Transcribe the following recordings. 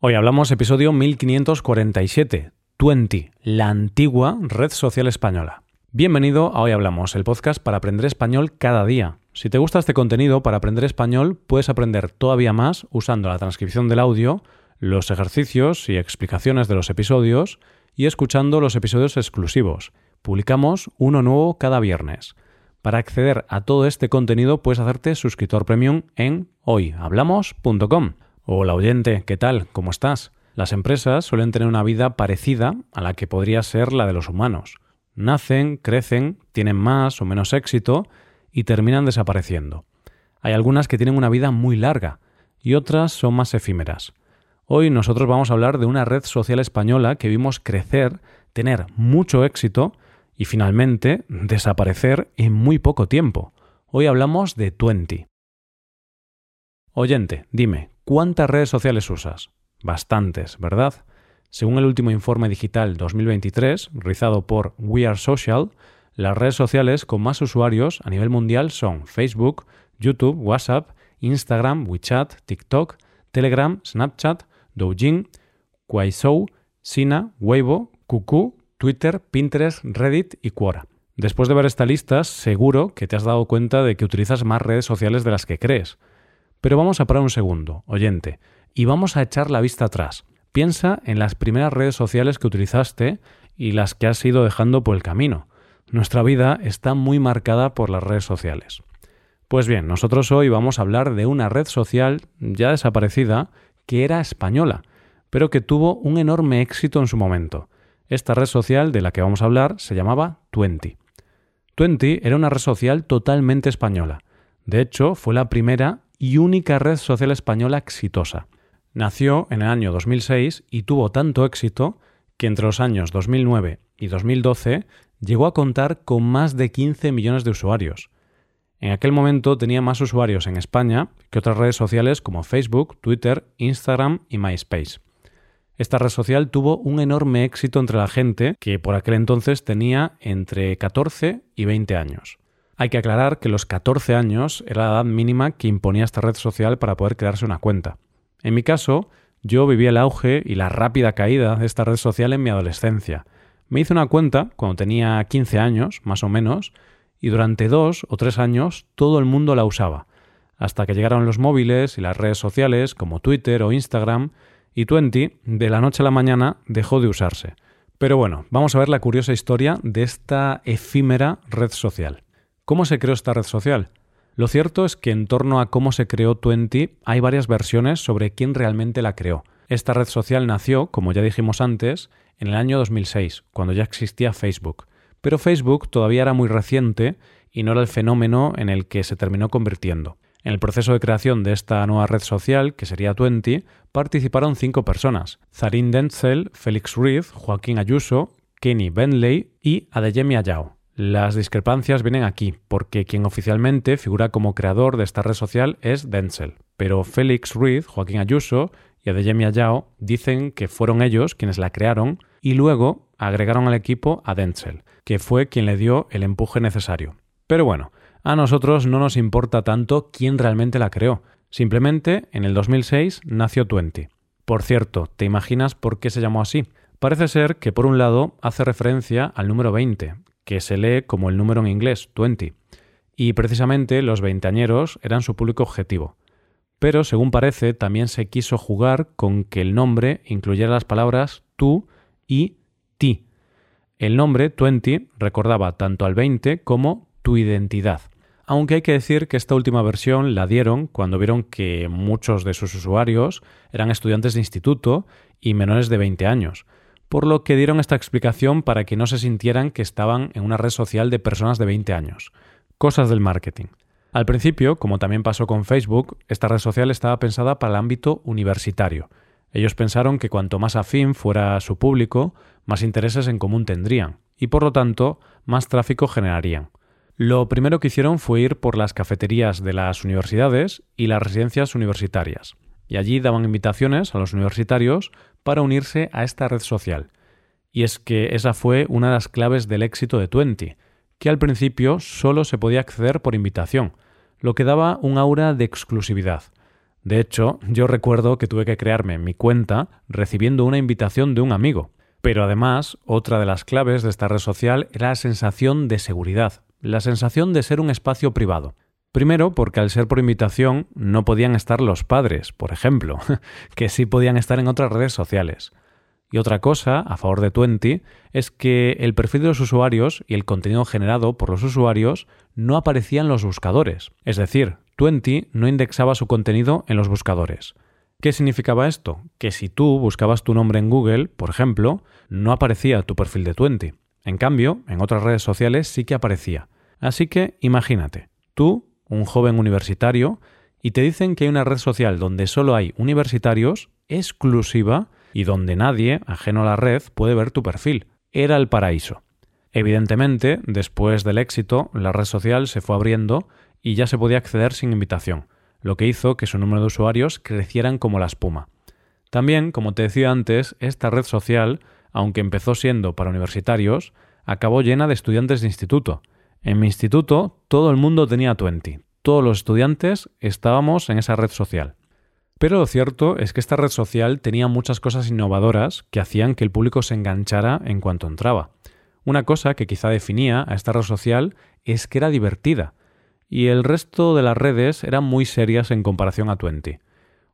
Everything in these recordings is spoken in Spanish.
Hoy hablamos episodio 1547, 20, la antigua red social española. Bienvenido a Hoy Hablamos, el podcast para aprender español cada día. Si te gusta este contenido para aprender español, puedes aprender todavía más usando la transcripción del audio, los ejercicios y explicaciones de los episodios y escuchando los episodios exclusivos. Publicamos uno nuevo cada viernes. Para acceder a todo este contenido puedes hacerte suscriptor premium en hoyhablamos.com. Hola oyente, ¿qué tal? ¿Cómo estás? Las empresas suelen tener una vida parecida a la que podría ser la de los humanos. Nacen, crecen, tienen más o menos éxito y terminan desapareciendo. Hay algunas que tienen una vida muy larga y otras son más efímeras. Hoy nosotros vamos a hablar de una red social española que vimos crecer, tener mucho éxito y finalmente desaparecer en muy poco tiempo. Hoy hablamos de Twenty. Oyente, dime, ¿cuántas redes sociales usas? Bastantes, ¿verdad? Según el último informe digital 2023, realizado por We Are Social, las redes sociales con más usuarios a nivel mundial son Facebook, YouTube, WhatsApp, Instagram, WeChat, TikTok, Telegram, Snapchat, Douyin, Kuaishou, Sina, Weibo, Kuku, Twitter, Pinterest, Reddit y Quora. Después de ver esta lista, seguro que te has dado cuenta de que utilizas más redes sociales de las que crees. Pero vamos a parar un segundo, oyente, y vamos a echar la vista atrás. Piensa en las primeras redes sociales que utilizaste y las que has ido dejando por el camino. Nuestra vida está muy marcada por las redes sociales. Pues bien, nosotros hoy vamos a hablar de una red social ya desaparecida que era española, pero que tuvo un enorme éxito en su momento. Esta red social de la que vamos a hablar se llamaba Twenty. Twenty era una red social totalmente española. De hecho, fue la primera y única red social española exitosa. Nació en el año 2006 y tuvo tanto éxito que entre los años 2009 y 2012 llegó a contar con más de 15 millones de usuarios. En aquel momento tenía más usuarios en España que otras redes sociales como Facebook, Twitter, Instagram y MySpace. Esta red social tuvo un enorme éxito entre la gente que por aquel entonces tenía entre 14 y 20 años. Hay que aclarar que los 14 años era la edad mínima que imponía esta red social para poder crearse una cuenta. En mi caso, yo viví el auge y la rápida caída de esta red social en mi adolescencia. Me hice una cuenta cuando tenía 15 años, más o menos, y durante dos o tres años todo el mundo la usaba, hasta que llegaron los móviles y las redes sociales como Twitter o Instagram, y Twenty, de la noche a la mañana, dejó de usarse. Pero bueno, vamos a ver la curiosa historia de esta efímera red social. ¿Cómo se creó esta red social? Lo cierto es que en torno a cómo se creó Twenty hay varias versiones sobre quién realmente la creó. Esta red social nació, como ya dijimos antes, en el año 2006, cuando ya existía Facebook. Pero Facebook todavía era muy reciente y no era el fenómeno en el que se terminó convirtiendo. En el proceso de creación de esta nueva red social, que sería Twenty, participaron cinco personas: Zarin Denzel, Félix Ruiz, Joaquín Ayuso, Kenny Bentley y Adeyemi Ayao. Las discrepancias vienen aquí, porque quien oficialmente figura como creador de esta red social es Denzel, pero Félix Ruiz, Joaquín Ayuso y Adeyemi Ayao dicen que fueron ellos quienes la crearon y luego agregaron al equipo a Denzel, que fue quien le dio el empuje necesario. Pero bueno, a nosotros no nos importa tanto quién realmente la creó, simplemente en el 2006 nació Twenty. Por cierto, ¿te imaginas por qué se llamó así? Parece ser que por un lado hace referencia al número 20, que se lee como el número en inglés, 20, y precisamente los veinteañeros eran su público objetivo. Pero, según parece, también se quiso jugar con que el nombre incluyera las palabras tú y ti. El nombre 20 recordaba tanto al 20 como tu identidad. Aunque hay que decir que esta última versión la dieron cuando vieron que muchos de sus usuarios eran estudiantes de instituto y menores de 20 años, por lo que dieron esta explicación para que no se sintieran que estaban en una red social de personas de 20 años. Cosas del marketing. Al principio, como también pasó con Facebook, esta red social estaba pensada para el ámbito universitario. Ellos pensaron que cuanto más afín fuera su público, más intereses en común tendrían, y por lo tanto, más tráfico generarían. Lo primero que hicieron fue ir por las cafeterías de las universidades y las residencias universitarias y allí daban invitaciones a los universitarios para unirse a esta red social. Y es que esa fue una de las claves del éxito de Twenty, que al principio solo se podía acceder por invitación, lo que daba un aura de exclusividad. De hecho, yo recuerdo que tuve que crearme mi cuenta recibiendo una invitación de un amigo. Pero además, otra de las claves de esta red social era la sensación de seguridad, la sensación de ser un espacio privado. Primero, porque al ser por invitación no podían estar los padres, por ejemplo, que sí podían estar en otras redes sociales. Y otra cosa, a favor de Twenty, es que el perfil de los usuarios y el contenido generado por los usuarios no aparecían los buscadores. Es decir, Twenty no indexaba su contenido en los buscadores. ¿Qué significaba esto? Que si tú buscabas tu nombre en Google, por ejemplo, no aparecía tu perfil de Twenty. En cambio, en otras redes sociales sí que aparecía. Así que imagínate, tú un joven universitario, y te dicen que hay una red social donde solo hay universitarios, exclusiva, y donde nadie, ajeno a la red, puede ver tu perfil. Era el paraíso. Evidentemente, después del éxito, la red social se fue abriendo y ya se podía acceder sin invitación, lo que hizo que su número de usuarios crecieran como la espuma. También, como te decía antes, esta red social, aunque empezó siendo para universitarios, acabó llena de estudiantes de instituto, en mi instituto todo el mundo tenía Twenty. Todos los estudiantes estábamos en esa red social. Pero lo cierto es que esta red social tenía muchas cosas innovadoras que hacían que el público se enganchara en cuanto entraba. Una cosa que quizá definía a esta red social es que era divertida, y el resto de las redes eran muy serias en comparación a Twenty.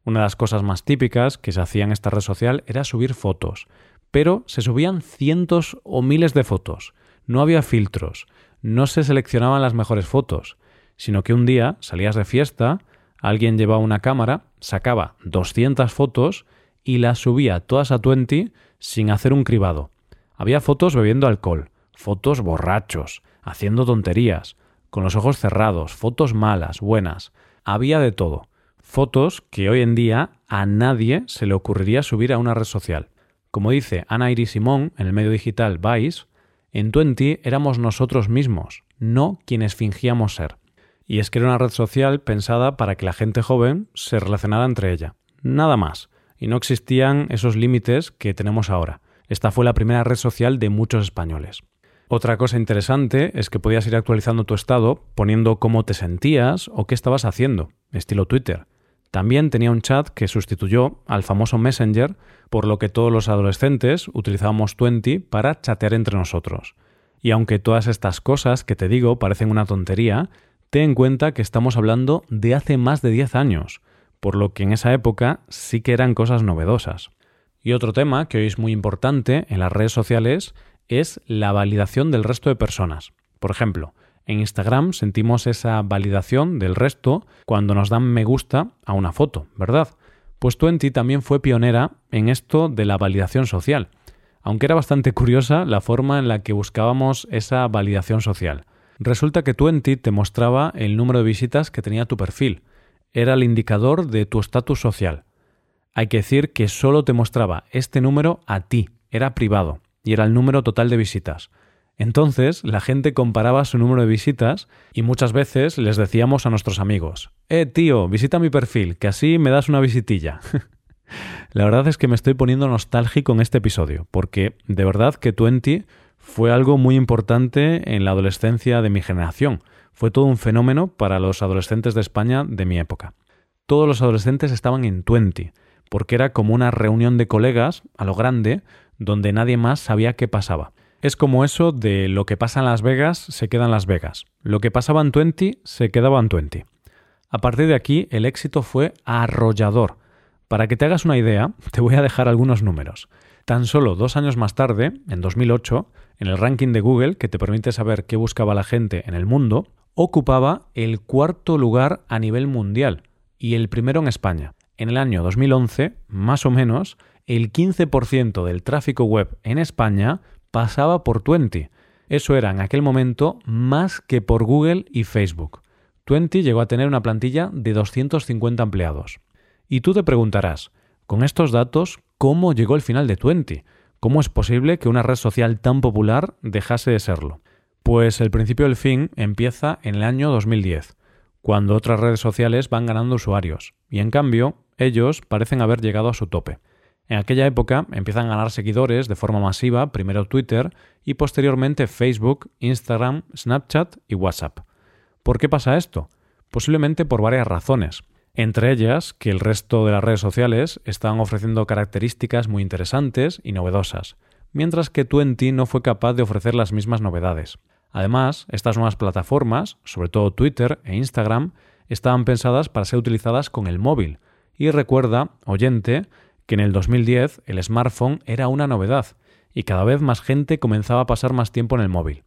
Una de las cosas más típicas que se hacía en esta red social era subir fotos, pero se subían cientos o miles de fotos. No había filtros, no se seleccionaban las mejores fotos, sino que un día salías de fiesta, alguien llevaba una cámara, sacaba 200 fotos y las subía todas a Twenty sin hacer un cribado. Había fotos bebiendo alcohol, fotos borrachos, haciendo tonterías, con los ojos cerrados, fotos malas, buenas. Había de todo. Fotos que hoy en día a nadie se le ocurriría subir a una red social. Como dice Ana Iris Simón en el medio digital Vice, en Twenty éramos nosotros mismos, no quienes fingíamos ser. Y es que era una red social pensada para que la gente joven se relacionara entre ella. Nada más. Y no existían esos límites que tenemos ahora. Esta fue la primera red social de muchos españoles. Otra cosa interesante es que podías ir actualizando tu estado poniendo cómo te sentías o qué estabas haciendo, estilo Twitter. También tenía un chat que sustituyó al famoso Messenger, por lo que todos los adolescentes utilizábamos Twenty para chatear entre nosotros. Y aunque todas estas cosas que te digo parecen una tontería, ten en cuenta que estamos hablando de hace más de 10 años, por lo que en esa época sí que eran cosas novedosas. Y otro tema que hoy es muy importante en las redes sociales es la validación del resto de personas. Por ejemplo, en Instagram sentimos esa validación del resto cuando nos dan me gusta a una foto, ¿verdad? Pues Twenty también fue pionera en esto de la validación social, aunque era bastante curiosa la forma en la que buscábamos esa validación social. Resulta que Twenty te mostraba el número de visitas que tenía tu perfil, era el indicador de tu estatus social. Hay que decir que solo te mostraba este número a ti, era privado, y era el número total de visitas. Entonces la gente comparaba su número de visitas y muchas veces les decíamos a nuestros amigos, eh tío, visita mi perfil, que así me das una visitilla. la verdad es que me estoy poniendo nostálgico en este episodio, porque de verdad que Twenty fue algo muy importante en la adolescencia de mi generación. Fue todo un fenómeno para los adolescentes de España de mi época. Todos los adolescentes estaban en Twenty, porque era como una reunión de colegas, a lo grande, donde nadie más sabía qué pasaba. Es como eso de lo que pasa en Las Vegas se queda en Las Vegas. Lo que pasaba en Twenty se quedaba en Twenty. A partir de aquí el éxito fue arrollador. Para que te hagas una idea, te voy a dejar algunos números. Tan solo dos años más tarde, en 2008, en el ranking de Google que te permite saber qué buscaba la gente en el mundo, ocupaba el cuarto lugar a nivel mundial y el primero en España. En el año 2011, más o menos, el 15% del tráfico web en España pasaba por Twenty. Eso era en aquel momento más que por Google y Facebook. Twenty llegó a tener una plantilla de 250 empleados. Y tú te preguntarás, con estos datos, ¿cómo llegó el final de Twenty? ¿Cómo es posible que una red social tan popular dejase de serlo? Pues el principio del fin empieza en el año 2010, cuando otras redes sociales van ganando usuarios, y en cambio ellos parecen haber llegado a su tope. En aquella época empiezan a ganar seguidores de forma masiva, primero Twitter y posteriormente Facebook, Instagram, Snapchat y WhatsApp. ¿Por qué pasa esto? Posiblemente por varias razones. Entre ellas, que el resto de las redes sociales estaban ofreciendo características muy interesantes y novedosas, mientras que Twenty no fue capaz de ofrecer las mismas novedades. Además, estas nuevas plataformas, sobre todo Twitter e Instagram, estaban pensadas para ser utilizadas con el móvil. Y recuerda, oyente, que en el 2010 el smartphone era una novedad y cada vez más gente comenzaba a pasar más tiempo en el móvil.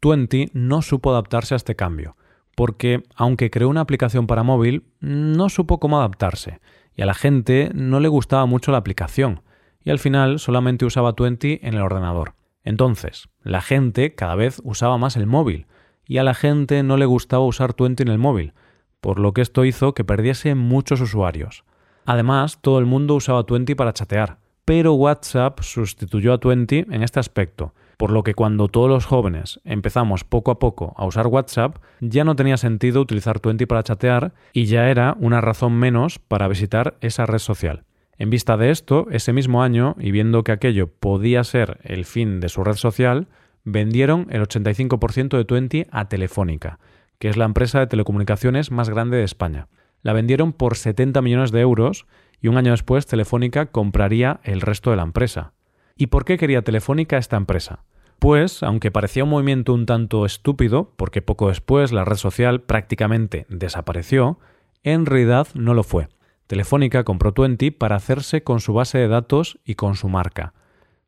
Twenty no supo adaptarse a este cambio, porque aunque creó una aplicación para móvil, no supo cómo adaptarse, y a la gente no le gustaba mucho la aplicación, y al final solamente usaba Twenty en el ordenador. Entonces, la gente cada vez usaba más el móvil, y a la gente no le gustaba usar Twenty en el móvil, por lo que esto hizo que perdiese muchos usuarios. Además, todo el mundo usaba Twenty para chatear, pero WhatsApp sustituyó a Twenty en este aspecto, por lo que cuando todos los jóvenes empezamos poco a poco a usar WhatsApp, ya no tenía sentido utilizar Twenty para chatear y ya era una razón menos para visitar esa red social. En vista de esto, ese mismo año, y viendo que aquello podía ser el fin de su red social, vendieron el 85% de Twenty a Telefónica, que es la empresa de telecomunicaciones más grande de España. La vendieron por 70 millones de euros y un año después Telefónica compraría el resto de la empresa. ¿Y por qué quería Telefónica esta empresa? Pues, aunque parecía un movimiento un tanto estúpido, porque poco después la red social prácticamente desapareció, en realidad no lo fue. Telefónica compró Twenty para hacerse con su base de datos y con su marca.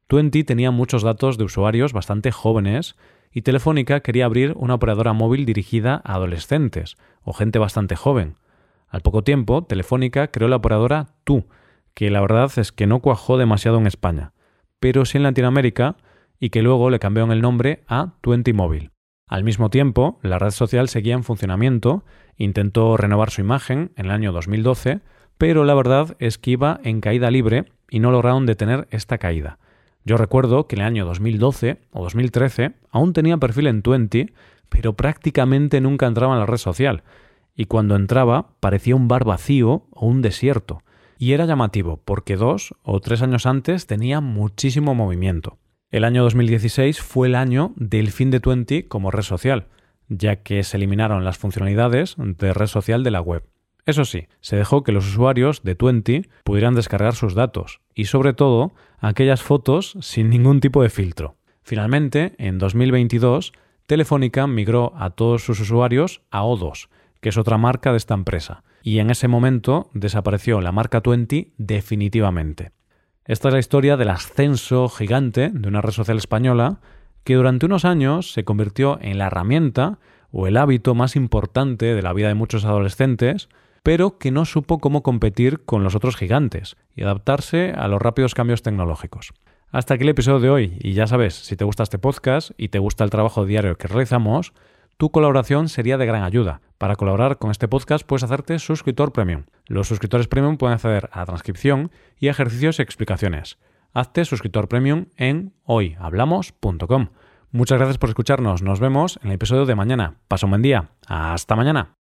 Twenty tenía muchos datos de usuarios bastante jóvenes y Telefónica quería abrir una operadora móvil dirigida a adolescentes o gente bastante joven. Al poco tiempo, Telefónica creó la operadora Tu, que la verdad es que no cuajó demasiado en España, pero sí en Latinoamérica y que luego le cambiaron el nombre a Twenty Móvil. Al mismo tiempo, la red social seguía en funcionamiento, intentó renovar su imagen en el año 2012, pero la verdad es que iba en caída libre y no lograron detener esta caída. Yo recuerdo que en el año 2012 o 2013 aún tenía perfil en Twenty, pero prácticamente nunca entraba en la red social, y cuando entraba parecía un bar vacío o un desierto. Y era llamativo, porque dos o tres años antes tenía muchísimo movimiento. El año 2016 fue el año del fin de Twenty como red social, ya que se eliminaron las funcionalidades de red social de la web. Eso sí, se dejó que los usuarios de Twenty pudieran descargar sus datos y sobre todo aquellas fotos sin ningún tipo de filtro. Finalmente, en 2022, Telefónica migró a todos sus usuarios a O2, que es otra marca de esta empresa, y en ese momento desapareció la marca Twenty definitivamente. Esta es la historia del ascenso gigante de una red social española que durante unos años se convirtió en la herramienta o el hábito más importante de la vida de muchos adolescentes, pero que no supo cómo competir con los otros gigantes y adaptarse a los rápidos cambios tecnológicos. Hasta aquí el episodio de hoy, y ya sabes, si te gusta este podcast y te gusta el trabajo diario que realizamos, tu colaboración sería de gran ayuda. Para colaborar con este podcast puedes hacerte suscriptor premium. Los suscriptores premium pueden acceder a transcripción y ejercicios y explicaciones. Hazte suscriptor premium en hoyhablamos.com. Muchas gracias por escucharnos. Nos vemos en el episodio de mañana. Pasa un buen día. Hasta mañana.